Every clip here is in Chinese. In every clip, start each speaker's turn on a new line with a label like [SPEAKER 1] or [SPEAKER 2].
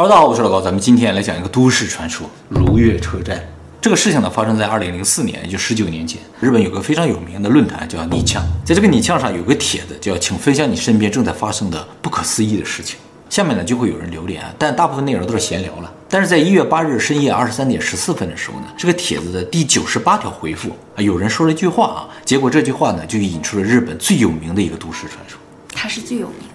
[SPEAKER 1] 哈喽，大家好，我是老高，咱们今天来讲一个都市传说——如月车站。这个事情呢，发生在二零零四年，也就十九年前。日本有个非常有名的论坛叫“你呛”，在这个“你呛”上有个帖子叫“请分享你身边正在发生的不可思议的事情”。下面呢就会有人留言，但大部分内容都是闲聊了。但是在一月八日深夜二十三点十四分的时候呢，这个帖子的第九十八条回复啊，有人说了一句话啊，结果这句话呢就引出了日本最有名的一个都市传说。
[SPEAKER 2] 它是最有名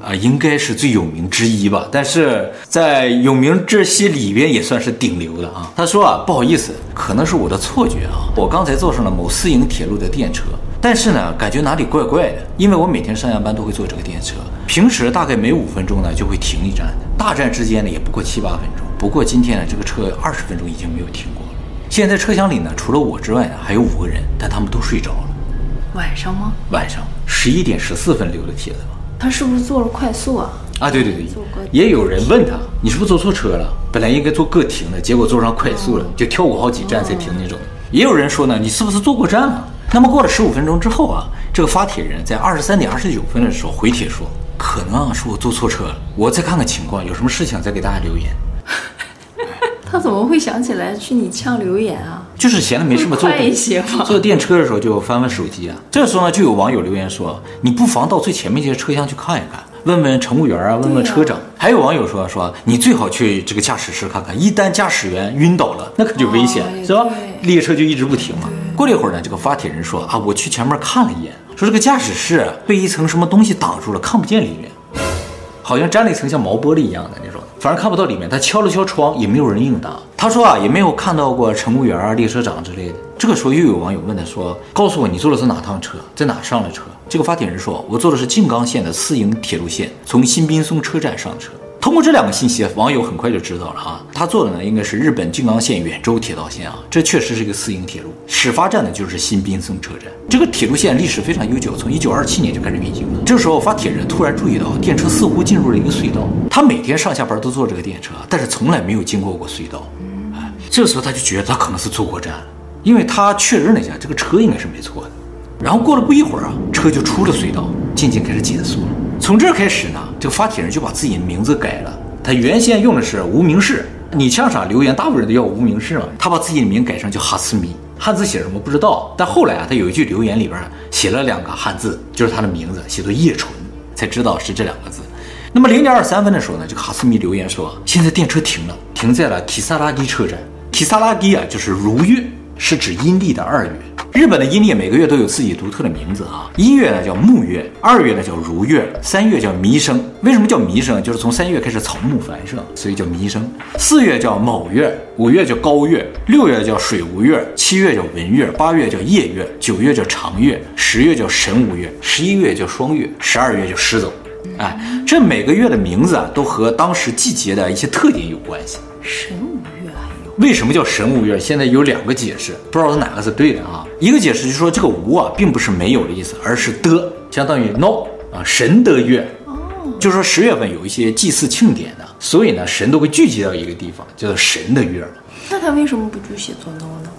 [SPEAKER 2] 的。
[SPEAKER 1] 啊，应该是最有名之一吧，但是在有名这些里边也算是顶流的啊。他说啊，不好意思，可能是我的错觉啊，我刚才坐上了某私营铁路的电车，但是呢，感觉哪里怪怪的，因为我每天上下班都会坐这个电车，平时大概每五分钟呢就会停一站，大站之间呢也不过七八分钟，不过今天呢这个车二十分钟已经没有停过了。现在车厢里呢除了我之外呢还有五个人，但他们都睡着了。
[SPEAKER 2] 晚上吗？
[SPEAKER 1] 晚上十一点十四分留的帖子吧。
[SPEAKER 2] 他是不是坐了快速啊？
[SPEAKER 1] 啊，对对对，也有人问他，你是不是坐错车了？本来应该坐个停的，结果坐上快速了，就跳过好几站才停那种。也有人说呢，你是不是坐过站了？那么过了十五分钟之后啊，这个发帖人在二十三点二十九分的时候回帖说，可能啊是我坐错车了，我再看看情况，有什么事情再给大家留言。
[SPEAKER 2] 他怎么会想起来去你呛留言啊？
[SPEAKER 1] 就是闲的没事嘛，坐
[SPEAKER 2] 快一些嘛。
[SPEAKER 1] 坐电车的时候就翻翻手机啊。这时候呢，就有网友留言说：“你不妨到最前面这些车厢去看一看，问问乘务员啊，问问车长。”还有网友说：“说你最好去这个驾驶室看看，一旦驾驶员晕倒了，那可就危险，是吧？列车就一直不停嘛。”过了一会儿呢，这个发帖人说：“啊，我去前面看了一眼，说这个驾驶室被一层什么东西挡住了，看不见里面，好像粘了一层像毛玻璃一样的那种。”反正看不到里面，他敲了敲窗，也没有人应答。他说啊，也没有看到过乘务员啊、列车长之类的。这个时候又有网友问他说：“告诉我，你坐的是哪趟车，在哪上了车？”这个发帖人说：“我坐的是静冈县的私营铁路线，从新滨松车站上车。”通过这两个信息，网友很快就知道了啊，他坐的呢应该是日本静冈县远州铁道线啊，这确实是一个私营铁路，始发站呢就是新滨松车站。这个铁路线历史非常悠久，从一九二七年就开始运行了。这时候发帖人突然注意到，电车似乎进入了一个隧道。他每天上下班都坐这个电车，但是从来没有经过过隧道。哎，这时候他就觉得他可能是坐过站了，因为他确认了一下，这个车应该是没错的。然后过了不一会儿啊，车就出了隧道，渐渐开始减速了。从这开始呢，这个发帖人就把自己的名字改了。他原先用的是无名氏，你像啥留言，大部分人都要无名氏嘛。他把自己的名改成叫哈斯密，汉字写什么不知道。但后来啊，他有一句留言里边写了两个汉字，就是他的名字，写作叶纯，才知道是这两个字。那么零点二三分的时候呢，这个哈斯密留言说，现在电车停了，停在了提萨拉基车站。提萨拉基啊，就是如月，是指阴历的二月。日本的阴历每个月都有自己独特的名字啊，一月呢叫木月，二月呢叫如月，三月叫弥生。为什么叫弥生？就是从三月开始草木繁盛，所以叫弥生。四月叫卯月，五月叫高月，六月叫水无月，七月叫文月，八月叫夜月，九月叫长月，十月叫神无月，十一月叫双月，十二月叫狮走。哎，这每个月的名字啊，都和当时季节的一些特点有关系。
[SPEAKER 2] 神无？
[SPEAKER 1] 为什么叫神无月？现在有两个解释，不知道是哪个是对的啊？一个解释就是说，这个无啊，并不是没有的意思，而是的，相当于 no 啊，神的月。哦，就是说十月份有一些祭祀庆典的，所以呢，神都会聚集到一个地方，叫做神的月。
[SPEAKER 2] 那他为什么不就写作 no 呢？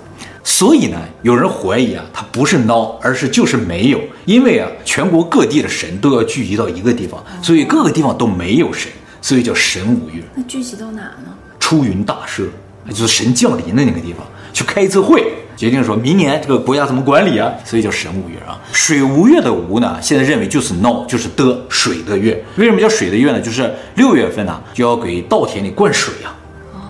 [SPEAKER 1] 所以呢，有人怀疑啊，它不是 no，而是就是没有，因为啊，全国各地的神都要聚集到一个地方，所以各个地方都没有神，所以叫神无月。
[SPEAKER 2] 那聚集到哪呢？
[SPEAKER 1] 出云大社，就是神降临的那个地方，去开一次会。决定说明年这个国家怎么管理啊？所以叫神无月啊。水无月的无呢，现在认为就是 no，就是的水的月。为什么叫水的月呢？就是六月份呢就要给稻田里灌水啊，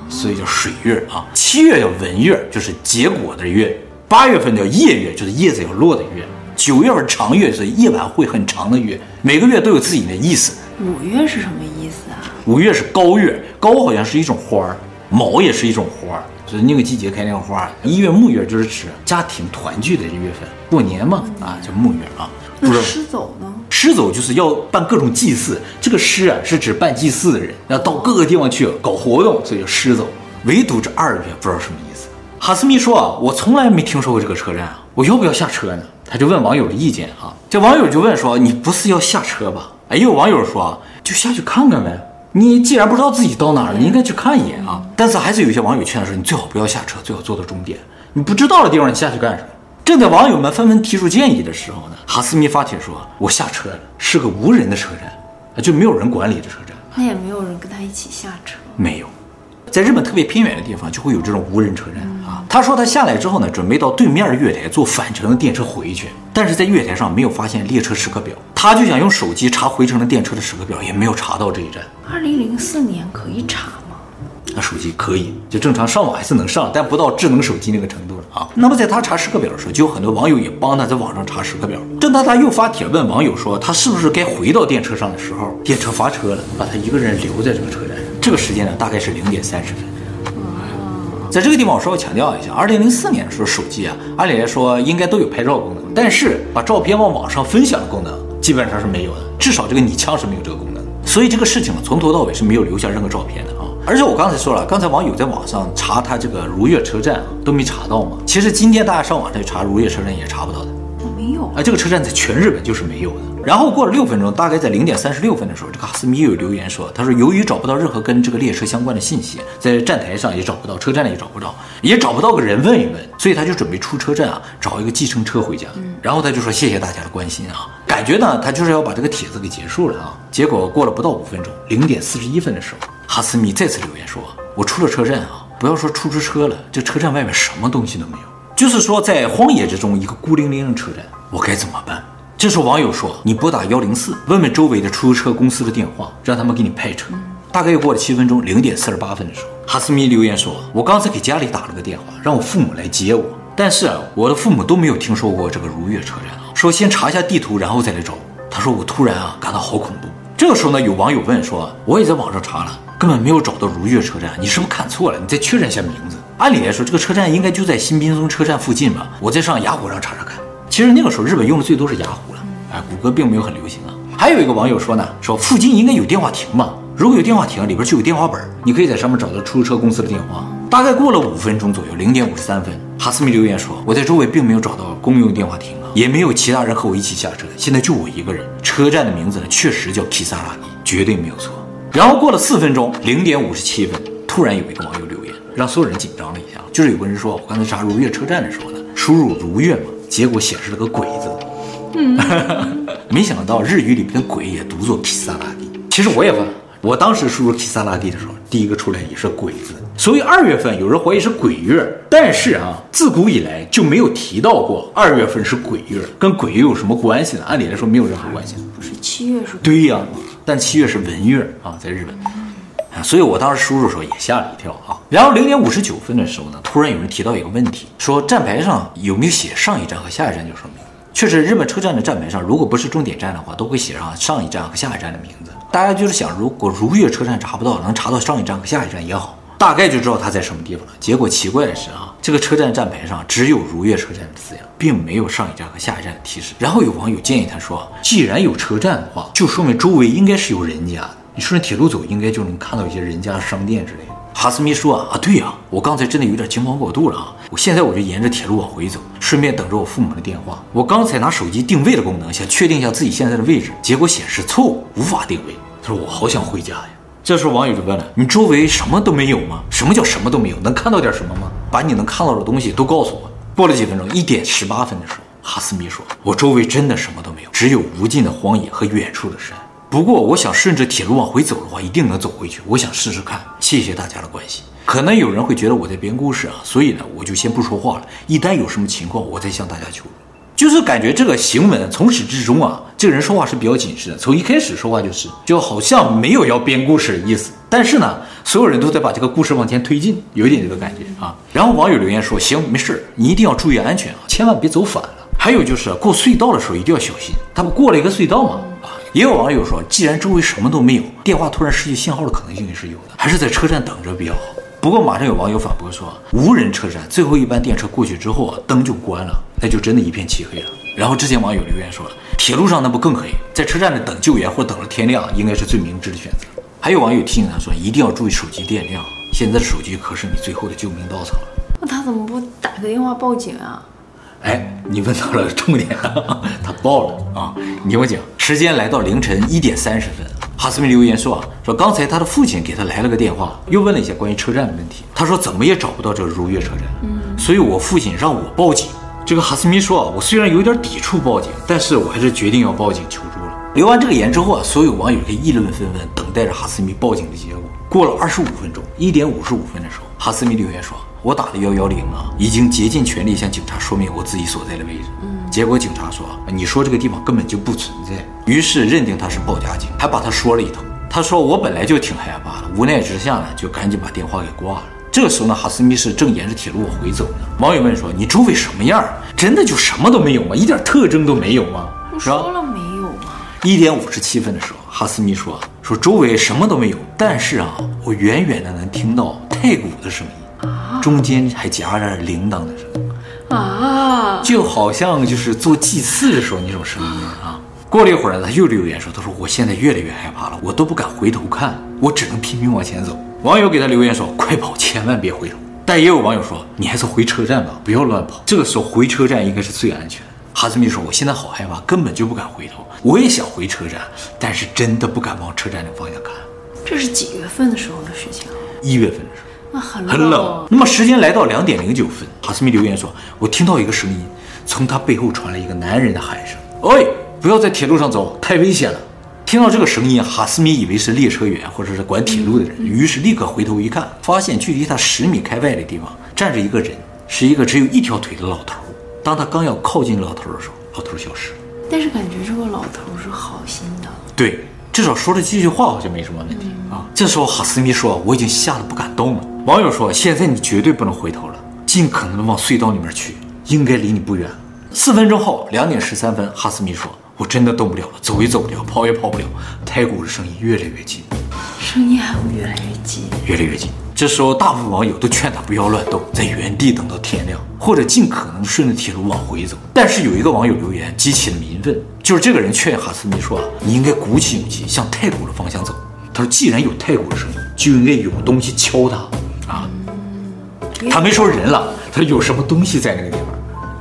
[SPEAKER 1] 所以叫水月啊。七月叫文月，就是结果的月。八月份叫夜月，就是叶子要落的月。九月份长月，是夜晚会很长的月。每个月都有自己的意思。
[SPEAKER 2] 五月是什么意思啊？
[SPEAKER 1] 五月是高月，高好像是一种花儿，卯也是一种花儿。就是那个季节开那个花，一月木月就是指家庭团聚的月份，过年嘛，啊叫木月啊。
[SPEAKER 2] 那狮走呢？
[SPEAKER 1] 狮走就是要办各种祭祀，这个狮啊是指办祭祀的人，要到各个地方去搞活动，所以叫狮走。唯独这二月不知道什么意思。哈斯密说啊，我从来没听说过这个车站啊，我要不要下车呢？他就问网友的意见啊，这网友就问说，你不是要下车吧？哎，有网友说，就下去看看呗。你既然不知道自己到哪儿了，你应该去看一眼啊！但是还是有一些网友劝说：“你最好不要下车，最好坐到终点。你不知道的地方，你下去干什么？”正在网友们纷纷提出建议的时候呢，哈斯密发帖说：“我下车了，是个无人的车站，就没有人管理的车站，
[SPEAKER 2] 那也没有人跟他一一起下车？
[SPEAKER 1] 没有，在日本特别偏远的地方就会有这种无人车站啊。他说他下来之后呢，准备到对面的月台坐返程的电车回去，但是在月台上没有发现列车时刻表，他就想用手机查回程的电车的时刻表，也没有查到这一站。
[SPEAKER 2] 二零零四年可以查吗。
[SPEAKER 1] 那手机可以，就正常上网还是能上，但不到智能手机那个程度了啊。那么在他查时刻表的时候，就有很多网友也帮他在网上查时刻表。正当他又发帖问网友说他是不是该回到电车上的时候，电车发车了，把他一个人留在这个车站上。这个时间呢，大概是零点三十分。在这个地方我稍微强调一下，二零零四年的时候，手机啊，按理来说应该都有拍照功能，但是把照片往网上分享的功能基本上是没有的，至少这个你枪是没有这个功能。所以这个事情呢，从头到尾是没有留下任何照片的啊。而且我刚才说了，刚才网友在网上查他这个如月车站啊，都没查到嘛。其实今天大家上网再查如月车站也查不到的，
[SPEAKER 2] 没有
[SPEAKER 1] 啊。这个车站在全日本就是没有的。然后过了六分钟，大概在零点三十六分的时候，这个哈斯米又有留言说，他说由于找不到任何跟这个列车相关的信息，在站台上也找不到，车站里也找不到，也找不到个人问一问，所以他就准备出车站啊，找一个计程车回家。然后他就说谢谢大家的关心啊，感觉呢他就是要把这个帖子给结束了啊。结果过了不到五分钟，零点四十一分的时候，哈斯米再次留言说。我出了车站啊，不要说出租车了，这车站外面什么东西都没有，就是说在荒野之中一个孤零零的车站，我该怎么办？这时候网友说，你拨打幺零四，问问周围的出租车公司的电话，让他们给你派车。大概又过了七分钟，零点四十八分的时候，哈斯米留言说，我刚才给家里打了个电话，让我父母来接我，但是啊，我的父母都没有听说过这个如月车站，说先查一下地图，然后再来找我。他说我突然啊感到好恐怖。这个时候呢，有网友问说，我也在网上查了。根本没有找到如月车站，你是不是看错了？你再确认一下名字。按理来说，这个车站应该就在新滨松车站附近吧？我再上雅虎上查查看。其实那个时候日本用的最多是雅虎，哎，谷歌并没有很流行啊。还有一个网友说呢，说附近应该有电话亭嘛，如果有电话亭，里边就有电话本，你可以在上面找到出租车公司的电话。大概过了五分钟左右，零点五十三分，哈斯米留言说，我在周围并没有找到公用电话亭啊，也没有其他人和我一起下车，现在就我一个人。车站的名字呢，确实叫 Kisaragi，绝对没有错。然后过了四分钟，零点五十七分，突然有一个网友留言，让所有人紧张了一下。就是有个人说，我刚才查如月车站的时候呢，输入如月嘛，结果显示了个鬼字。嗯，没想到日语里边的鬼也读作 Kisaragi。其实我也问，我当时输入 Kisaragi 的时候，第一个出来也是鬼字。所以二月份有人怀疑是鬼月，但是啊，自古以来就没有提到过二月份是鬼月，跟鬼月有什么关系呢？按理来说没有任何关系。
[SPEAKER 2] 不是七月是？
[SPEAKER 1] 对呀。但七月是文月啊，在日本，所以我当时输入的时候也吓了一跳啊。然后零点五十九分的时候呢，突然有人提到一个问题，说站牌上有没有写上一站和下一站叫什么名字？确实，日本车站的站牌上，如果不是终点站的话，都会写上上一站和下一站的名字。大家就是想，如果如月车站查不到，能查到上一站和下一站也好，大概就知道它在什么地方了。结果奇怪的是啊，这个车站站牌上只有如月车站的字样。并没有上一站和下一站的提示。然后有网友建议他说：“既然有车站的话，就说明周围应该是有人家。你顺着铁路走，应该就能看到一些人家商店之类的。”哈斯米说：“啊，对呀、我刚才真的有点惊慌过度了啊！我现在我就沿着铁路往回走，顺便等着我父母的电话。我刚才拿手机定位的功能，想确定一下自己现在的位置，结果显示错误，无法定位。”他说：“我好想回家呀。”这时候网友就问了：“你周围什么都没有吗？什么叫什么都没有？能看到点什么吗？把你能看到的东西都告诉我。”过了几分钟，一点十八分的时候，哈斯米说：“我周围真的什么都没有，只有无尽的荒野和远处的山。不过，我想顺着铁路往回走的话，一定能走回去。我想试试看。谢谢大家的关心。可能有人会觉得我在编故事啊，所以呢，我就先不说话了。一旦有什么情况，我再向大家求助。就是感觉这个行文从始至终啊，这个人说话是比较谨慎的。从一开始说话就是，就好像没有要编故事的意思。但是呢。”所有人都在把这个故事往前推进，有一点这个感觉啊。然后网友留言说：“行，没事，你一定要注意安全啊，千万别走反了。还有就是过隧道的时候一定要小心，他们过了一个隧道嘛。”也有网友说：“既然周围什么都没有，电话突然失去信号的可能性也是有的，还是在车站等着比较好。”不过马上有网友反驳说：“无人车站，最后一班电车过去之后啊，灯就关了，那就真的一片漆黑了。”然后之前网友留言说：“铁路上那不更黑，在车站里等救援或等了天亮，应该是最明智的选择。”还有网友提醒他说：“一定要注意手机电量，现在的手机可是你最后的救命稻草了。”
[SPEAKER 2] 那他怎么不打个电话报警啊？
[SPEAKER 1] 哎，你问到了重点了，他报了啊！你听我讲，时间来到凌晨一点三十分，哈斯米留言说啊，说刚才他的父亲给他来了个电话，又问了一些关于车站的问题。他说怎么也找不到这个如月车站，嗯，所以我父亲让我报警。这个哈斯米说啊，我虽然有点抵触报警，但是我还是决定要报警求助了。留完这个言之后啊，所有网友可以议论纷纷，等待着哈斯米报警的结果。过了二十五分钟，一点五十五分的时候，哈斯米留言说：“我打了幺幺零啊，已经竭尽全力向警察说明我自己所在的位置。”嗯，结果警察说：“你说这个地方根本就不存在。”于是认定他是报假警，还把他说了一通。他说：“我本来就挺害怕的，无奈之下呢，就赶紧把电话给挂了。”这个时候呢，哈斯密是正沿着铁路往回走呢。网友问说：“你周围什么样？真的就什么都没有吗？一点特征都没有吗？”
[SPEAKER 2] 我说了没有吗？
[SPEAKER 1] 一点五十七分的时候，哈斯密说：“说周围什么都没有，但是啊，我远远的能听到太鼓的声音，中间还夹着铃铛的声音啊，就好像就是做祭祀的时候那种声音啊。”过了一会儿呢，他又留言说：“他说我现在越来越害怕了，我都不敢回头看，我只能拼命往前走。”网友给他留言说：“快跑，千万别回头。”但也有网友说：“你还是回车站吧，不要乱跑。这个时候回车站应该是最安全。”哈斯密说：“我现在好害怕，根本就不敢回头。我也想回车站，但是真的不敢往车站的方向看。”
[SPEAKER 2] 这是几月份的时候的事情？
[SPEAKER 1] 一月份的时候。
[SPEAKER 2] 那很
[SPEAKER 1] 很冷。那么时间来到两点零九分，哈斯密留言说：“我听到一个声音，从他背后传来一个男人的喊声。喂，不要在铁路上走，太危险了。”听到这个声音，哈斯米以为是列车员或者是管铁路的人，于是立刻回头一看，发现距离他十米开外的地方站着一个人，是一个只有一条腿的老头。当他刚要靠近老头的时候，老头消失了。
[SPEAKER 2] 但是感觉这个老头是好心的，
[SPEAKER 1] 对，至少说了几句话好像没什么问题、嗯、啊。这时候哈斯米说：“我已经吓得不敢动了。”网友说：“现在你绝对不能回头了，尽可能的往隧道里面去，应该离你不远。”四分钟后，两点十三分，哈斯米说。我真的动不了了，走也走不了，跑也跑不了。太鼓的声音越来越近，
[SPEAKER 2] 声音还会越来越近，
[SPEAKER 1] 越来越近。这时候，大部分网友都劝他不要乱动，在原地等到天亮，或者尽可能顺着铁路往回走。但是有一个网友留言激起了民愤，就是这个人劝哈斯密说：“你应该鼓起勇气向太鼓的方向走。”他说：“既然有太鼓的声音，就应该有东西敲他啊。嗯”他没说人了，他说有什么东西在那个地方。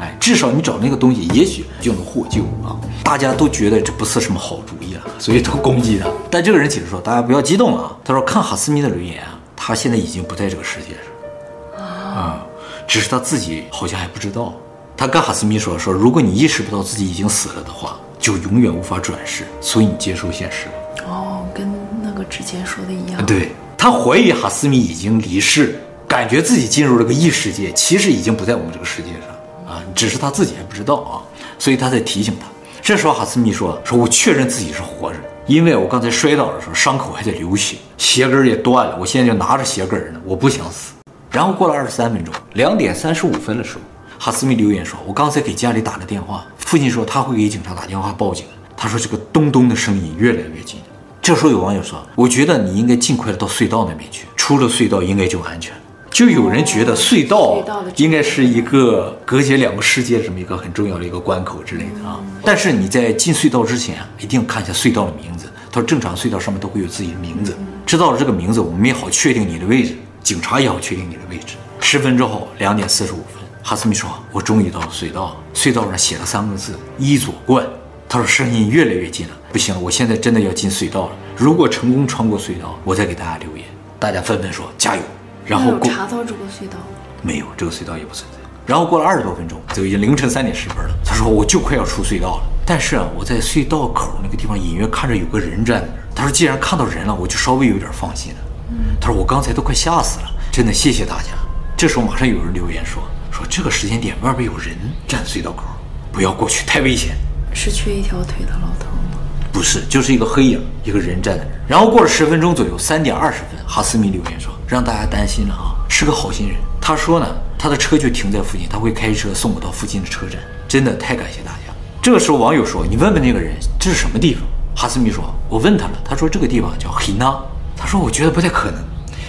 [SPEAKER 1] 哎，至少你找那个东西，也许就能获救啊。大家都觉得这不是什么好主意了，所以都攻击他。但这个人解释说：“大家不要激动啊。”他说：“看哈斯密的留言啊，他现在已经不在这个世界上啊，只是他自己好像还不知道。他跟哈斯密说：说如果你意识不到自己已经死了的话，就永远无法转世，所以你接受现实吧。”
[SPEAKER 2] 哦，跟那个之前说的一样。
[SPEAKER 1] 对，他怀疑哈斯密已经离世，感觉自己进入了个异世界，其实已经不在我们这个世界上啊，只是他自己还不知道啊，所以他在提醒他。这时候哈斯密说：“说我确认自己是活着，因为我刚才摔倒的时候伤口还在流血，鞋跟也断了，我现在就拿着鞋跟呢，我不想死。”然后过了二十三分钟，两点三十五分的时候，哈斯密留言说：“我刚才给家里打了电话，父亲说他会给警察打电话报警。他说这个咚咚的声音越来越近。”这时候有网友说：“我觉得你应该尽快的到隧道那边去，出了隧道应该就安全。”就有人觉得隧道应该是一个隔绝两个世界这么一个很重要的一个关口之类的啊。但是你在进隧道之前啊，一定要看一下隧道的名字。他说正常隧道上面都会有自己的名字，知道了这个名字，我们也好确定你的位置，警察也好确定你的位置。十分钟后，两点四十五分，哈斯密说：“我终于到了隧道，隧道上写了三个字‘伊佐冠’。”他说声音越来越近了，不行了，我现在真的要进隧道了。如果成功穿过隧道，我再给大家留言。大家纷纷说加油。然后
[SPEAKER 2] 查到这个隧道
[SPEAKER 1] 没有，这个隧道也不存在。然后过了二十多分钟，就已经凌晨三点十分了。他说我就快要出隧道了，但是啊，我在隧道口那个地方隐约看着有个人站在那儿。他说既然看到人了，我就稍微有点放心了。嗯，他说我刚才都快吓死了，真的谢谢大家。这时候马上有人留言说说这个时间点外边有人站隧道口，不要过去，太危险。
[SPEAKER 2] 是缺一条腿的老头吗？
[SPEAKER 1] 不是，就是一个黑影，一个人站在那儿。然后过了十分钟左右，三点二十分，哈斯米留言说。让大家担心了啊！是个好心人。他说呢，他的车就停在附近，他会开车送我到附近的车站。真的太感谢大家。这个时候，网友说：“你问问那个人，这是什么地方？”哈斯密说：“我问他了，他说这个地方叫黑纳。他说我觉得不太可能。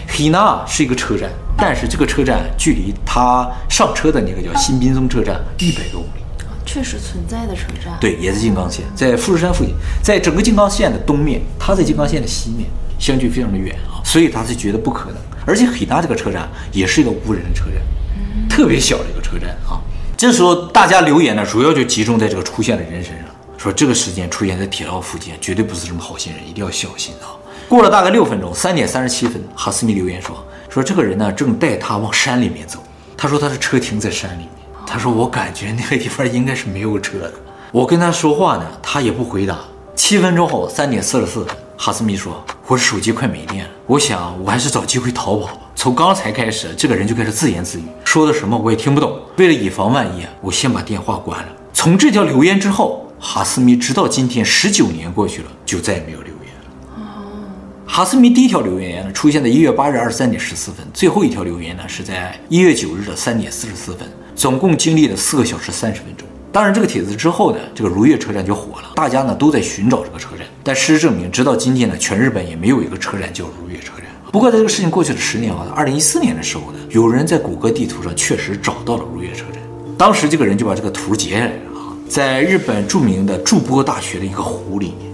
[SPEAKER 1] 黑纳是一个车站，但是这个车站距离他上车的那个叫新滨松车站一百多公里。
[SPEAKER 2] 确实存在的车站。
[SPEAKER 1] 对，也在静冈县，在富士山附近，在整个静冈县的东面，他在静冈县的西面，相距非常的远啊，所以他是觉得不可能。而且黑纳这个车站也是一个无人的车站，特别小的一个车站啊。这时候大家留言呢，主要就集中在这个出现的人身上，说这个时间出现在铁道附近，绝对不是什么好心人，一定要小心啊。过了大概六分钟，三点三十七分，哈斯密留言说说这个人呢正带他往山里面走，他说他的车停在山里面，他说我感觉那个地方应该是没有车的。我跟他说话呢，他也不回答。七分钟后，三点四十四，哈斯密说我手机快没电了，我想我还是找机会逃跑吧。从刚才开始，这个人就开始自言自语，说的什么我也听不懂。为了以防万一，我先把电话关了。从这条留言之后，哈斯米直到今天十九年过去了，就再也没有留言了。哦，哈斯米第一条留言呢，出现在一月八日二十三点十四分，最后一条留言呢是在一月九日的三点四十四分，总共经历了四个小时三十分钟。当然，这个帖子之后呢，这个如月车站就火了，大家呢都在寻找这个车站。但事实证明，直到今天呢，全日本也没有一个车站叫如月车站。不过，在这个事情过去了十年啊，二零一四年的时候呢，有人在谷歌地图上确实找到了如月车站。当时这个人就把这个图截下来了啊，在日本著名的筑波大学的一个湖里面。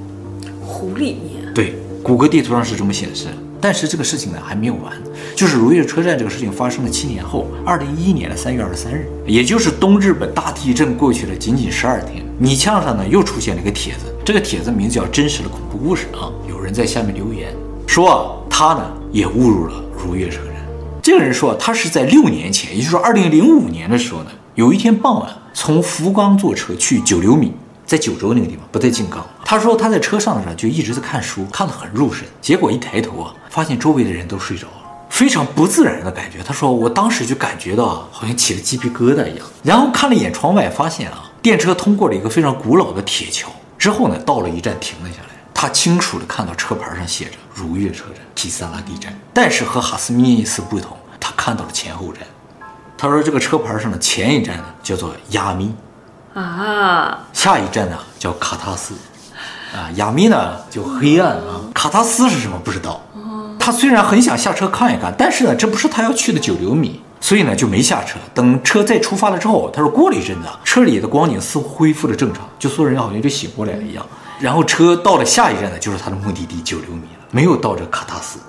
[SPEAKER 2] 湖里面？
[SPEAKER 1] 对，谷歌地图上是这么显示。但是这个事情呢还没有完，就是如月车站这个事情发生了七年后，二零一一年的三月二十三日，也就是东日本大地震过去了仅仅十二天，泥墙上呢又出现了一个帖子，这个帖子名字叫《真实的恐怖故事》啊，有人在下面留言说啊，他呢也误入了如月车站。这个人说他是在六年前，也就是说二零零五年的时候呢，有一天傍晚从福冈坐车去九留米。在九州那个地方，不在静冈。他说他在车上的时候就一直在看书，看得很入神。结果一抬头啊，发现周围的人都睡着了，非常不自然的感觉。他说我当时就感觉到好像起了鸡皮疙瘩一样。然后看了一眼窗外，发现啊，电车通过了一个非常古老的铁桥，之后呢，到了一站停了下来。他清楚地看到车牌上写着如月车站、基萨拉蒂站，但是和哈斯米尼斯不同，他看到了前后站。他说这个车牌上的前一站呢叫做亚米。啊，下一站呢叫卡塔斯，啊，亚米呢就黑暗啊，卡塔斯是什么不知道。他虽然很想下车看一看，但是呢，这不是他要去的九流米，所以呢就没下车。等车再出发了之后，他说过了一阵子，车里的光景似乎恢复了正常，就所有人好像就醒过来了一样。然后车到了下一站呢，就是他的目的地九流米了，没有到这卡塔斯。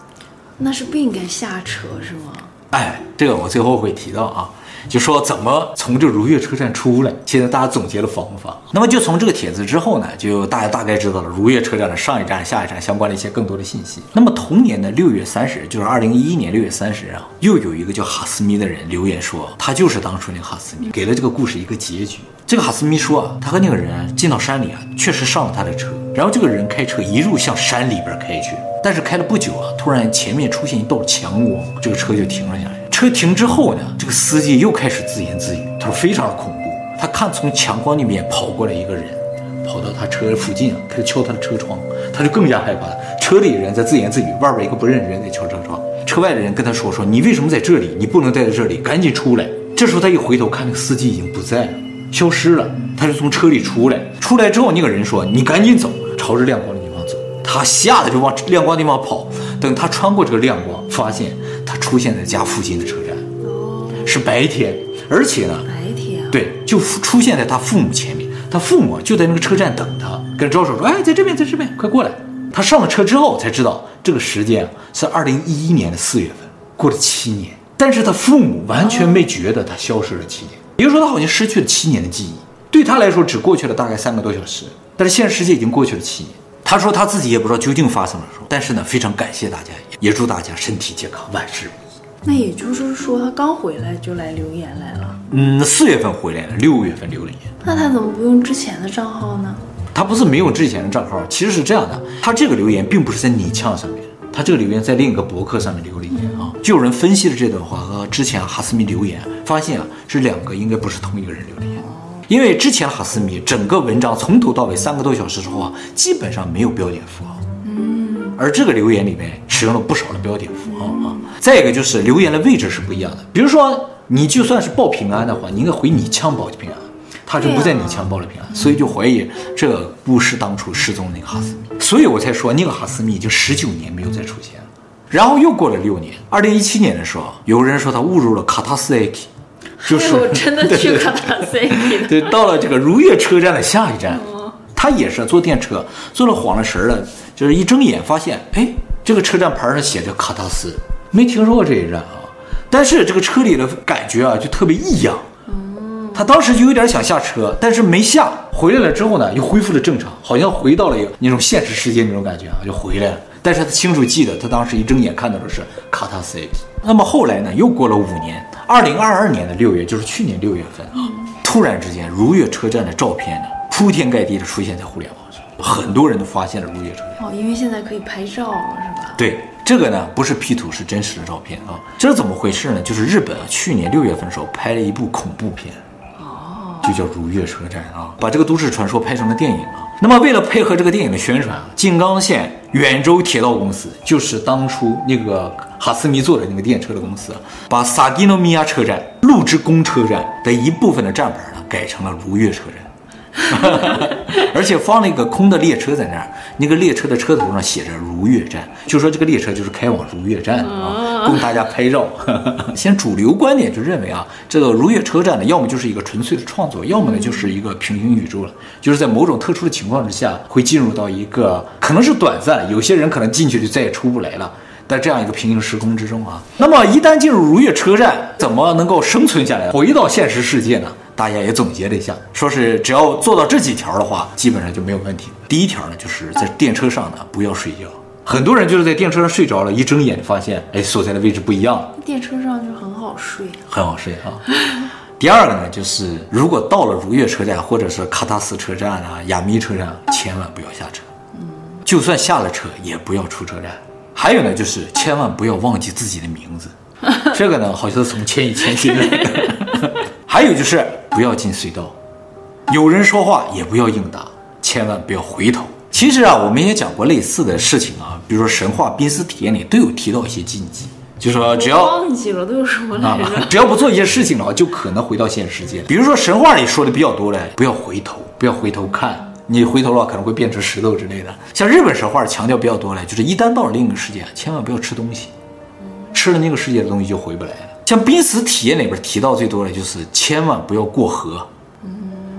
[SPEAKER 2] 那是不应该下车是吗？
[SPEAKER 1] 哎，这个我最后会提到啊。就说怎么从这如月车站出来？现在大家总结了方法。那么就从这个帖子之后呢，就大家大概知道了如月车站的上一站、下一站相关的一些更多的信息。那么同年的六月三十日，就是二零一一年六月三十日啊，又有一个叫哈斯米的人留言说，他就是当初那个哈斯米，给了这个故事一个结局。这个哈斯米说啊，他和那个人进到山里啊，确实上了他的车，然后这个人开车一路向山里边开去，但是开了不久啊，突然前面出现一道强光，这个车就停了下来。车停之后呢，这个司机又开始自言自语，他说非常的恐怖。他看从强光那边跑过来一个人，跑到他车附近啊，开始敲他的车窗，他就更加害怕了。车里的人在自言自语，外边一个不认识人在敲车窗。车外的人跟他说：“说你为什么在这里？你不能待在这里，赶紧出来。”这时候他一回头看，那个司机已经不在了，消失了。他就从车里出来，出来之后那个人说：“你赶紧走，朝着亮光的地方走。”他吓得就往亮光地方跑。等他穿过这个亮光，发现。他出现在家附近的车站，是白天，而且呢，
[SPEAKER 2] 白天啊，
[SPEAKER 1] 对，就出现在他父母前面，他父母就在那个车站等他，跟招手说：“哎，在这边，在这边，快过来。”他上了车之后才知道，这个时间是二零一一年的四月份，过了七年，但是他父母完全没觉得他消失了七年，也就是说，他好像失去了七年的记忆，对他来说只过去了大概三个多小时，但是现实世界已经过去了七年。他说他自己也不知道究竟发生了什么，但是呢，非常感谢大家。也祝大家身体健康，万事如意。
[SPEAKER 2] 那也就是说，他刚回来就来留言来了。
[SPEAKER 1] 嗯，四月份回来了，六月份留了言。
[SPEAKER 2] 那他怎么不用之前的账号呢？
[SPEAKER 1] 他不是没有之前的账号，其实是这样的，他这个留言并不是在你呛上面，他这个留言在另一个博客上面留了言啊。就有人分析了这段话和之前哈斯米留言，发现啊，是两个应该不是同一个人留的言，因为之前哈斯米整个文章从头到尾三个多小时之后啊，基本上没有标点符号。嗯而这个留言里面使用了不少的标点符号啊，再一个就是留言的位置是不一样的。比如说，你就算是报平安的话，你应该回你枪报平安，他就不在你枪报了平安，所以就怀疑这不是当初失踪的那个哈斯密，所以我才说那个哈斯密已经十九年没有再出现了。然后又过了六年，二零一七年的时候，有人说他误入了卡塔斯駅，
[SPEAKER 2] 就是我真的去卡塔斯駅
[SPEAKER 1] 对，到了这个如月车站的下一站。他也是坐电车，坐了晃了神了，就是一睁眼发现，哎，这个车站牌上写着卡塔斯，没听说过这一站啊。但是这个车里的感觉啊，就特别异样。他当时就有点想下车，但是没下。回来了之后呢，又恢复了正常，好像回到了一个那种现实世界那种感觉啊，就回来了。但是他清楚记得，他当时一睁眼看到的是卡塔斯。那么后来呢，又过了五年，二零二二年的六月，就是去年六月份啊，突然之间，如月车站的照片呢。铺天盖地的出现在互联网上，很多人都发现了如月车站。
[SPEAKER 2] 哦，因为现在可以拍照了，是吧？
[SPEAKER 1] 对，这个呢不是 P 图，是真实的照片啊。这是怎么回事呢？就是日本啊，去年六月份的时候拍了一部恐怖片，哦，就叫《如月车站》啊，把这个都市传说拍成了电影啊。那么为了配合这个电影的宣传啊，静冈县远州铁道公司，就是当初那个哈斯米做的那个电车的公司，把萨基诺米亚车站、鹿之宫车站的一部分的站牌呢，改成了如月车站。而且放了一个空的列车在那儿，那个列车的车头上写着“如月站”，就说这个列车就是开往如月站的啊，供大家拍照。现在主流观点就认为啊，这个如月车站呢，要么就是一个纯粹的创作，要么呢就是一个平行宇宙了，就是在某种特殊的情况之下，会进入到一个可能是短暂，有些人可能进去就再也出不来了，在这样一个平行时空之中啊。那么一旦进入如月车站，怎么能够生存下来，回到现实世界呢？大家也总结了一下，说是只要做到这几条的话，基本上就没有问题。第一条呢，就是在电车上呢不要睡觉。很多人就是在电车上睡着了，一睁眼发现，哎，所在的位置不一样。
[SPEAKER 2] 电车上就很好睡，
[SPEAKER 1] 很好睡啊。第二个呢，就是如果到了如月车站或者是喀塔斯车站啊、亚米车站，千万不要下车。嗯，就算下了车，也不要出车站。还有呢，就是千万不要忘记自己的名字。这个呢，好像是从《千与千寻》来的。还有就是不要进隧道，有人说话也不要应答，千万不要回头。其实啊，我们也讲过类似的事情啊，比如说神话濒死体验里都有提到一些禁忌，就说只要
[SPEAKER 2] 忘记了都有什么来着？
[SPEAKER 1] 啊，只要不做一些事情的话，就可能回到现实世界。比如说神话里说的比较多的，不要回头，不要回头看，你回头的话可能会变成石头之类的。像日本神话强调比较多的，就是一旦到了另一个世界，千万不要吃东西，吃了那个世界的东西就回不来了。像濒死体验里边提到最多的就是千万不要过河，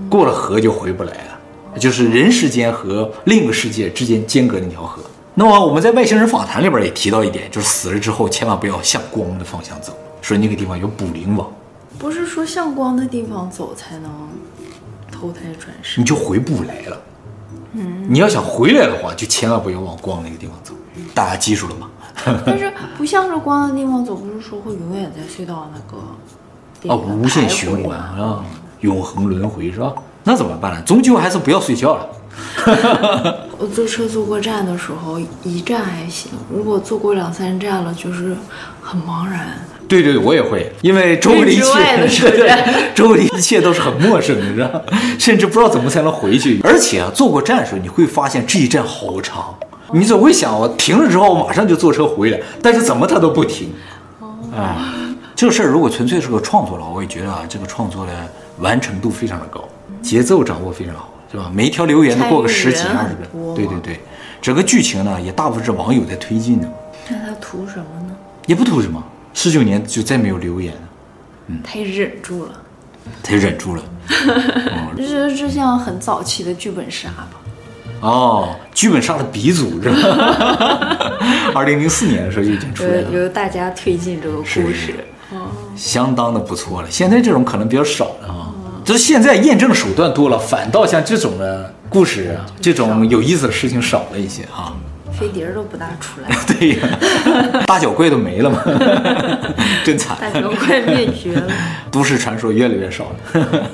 [SPEAKER 1] 过了河就回不来了，就是人世间和另一个世界之间间隔那条河。那么我们在外星人访谈里边也提到一点，就是死了之后千万不要向光的方向走，说那个地方有捕灵网。
[SPEAKER 2] 不是说向光的地方走才能投胎转世，
[SPEAKER 1] 你就回不来了。嗯，你要想回来的话，就千万不要往光那个地方走。大家记住了吗？
[SPEAKER 2] 但是不向着光的地方走，不是说会永远在隧道那个
[SPEAKER 1] 哦，无限循环啊，永恒轮回是吧？那怎么办呢？终究还是不要睡觉了。
[SPEAKER 2] 我坐车坐过站的时候，一站还行；如果坐过两三站了，就是很茫然。
[SPEAKER 1] 对对，我也会，因为周围的一切，周围的一切都是很陌生的，你知道，甚至不知道怎么才能回去。而且啊，坐过站的时候，你会发现这一站好长。你总会想，我停了之后，我马上就坐车回来，但是怎么他都不停。啊，这个事儿如果纯粹是个创作的话，我也觉得啊，这个创作的完成度非常的高，节奏掌握非常好，是吧？每一条留言都过个十几二十个，对对对，整个剧情呢也大部分是网友在推进的。
[SPEAKER 2] 那他图什么呢？
[SPEAKER 1] 也不图什么，十九年就再没有留言了。
[SPEAKER 2] 嗯，他也忍住了，
[SPEAKER 1] 他也忍住了。
[SPEAKER 2] 就是这像很早期的剧本杀吧。
[SPEAKER 1] 哦，剧本杀的鼻祖是吧？二零零四年的时候就已经出来了，
[SPEAKER 2] 由大家推进这个故事，
[SPEAKER 1] 相当的不错了。现在这种可能比较少了啊，就是现在验证手段多了，反倒像这种的故事啊，这种有意思的事情少了一些啊。
[SPEAKER 2] 飞碟都不大出来，
[SPEAKER 1] 对呀，大脚怪都没了嘛，真惨，
[SPEAKER 2] 大脚怪灭绝了，
[SPEAKER 1] 都市传说越来越少了。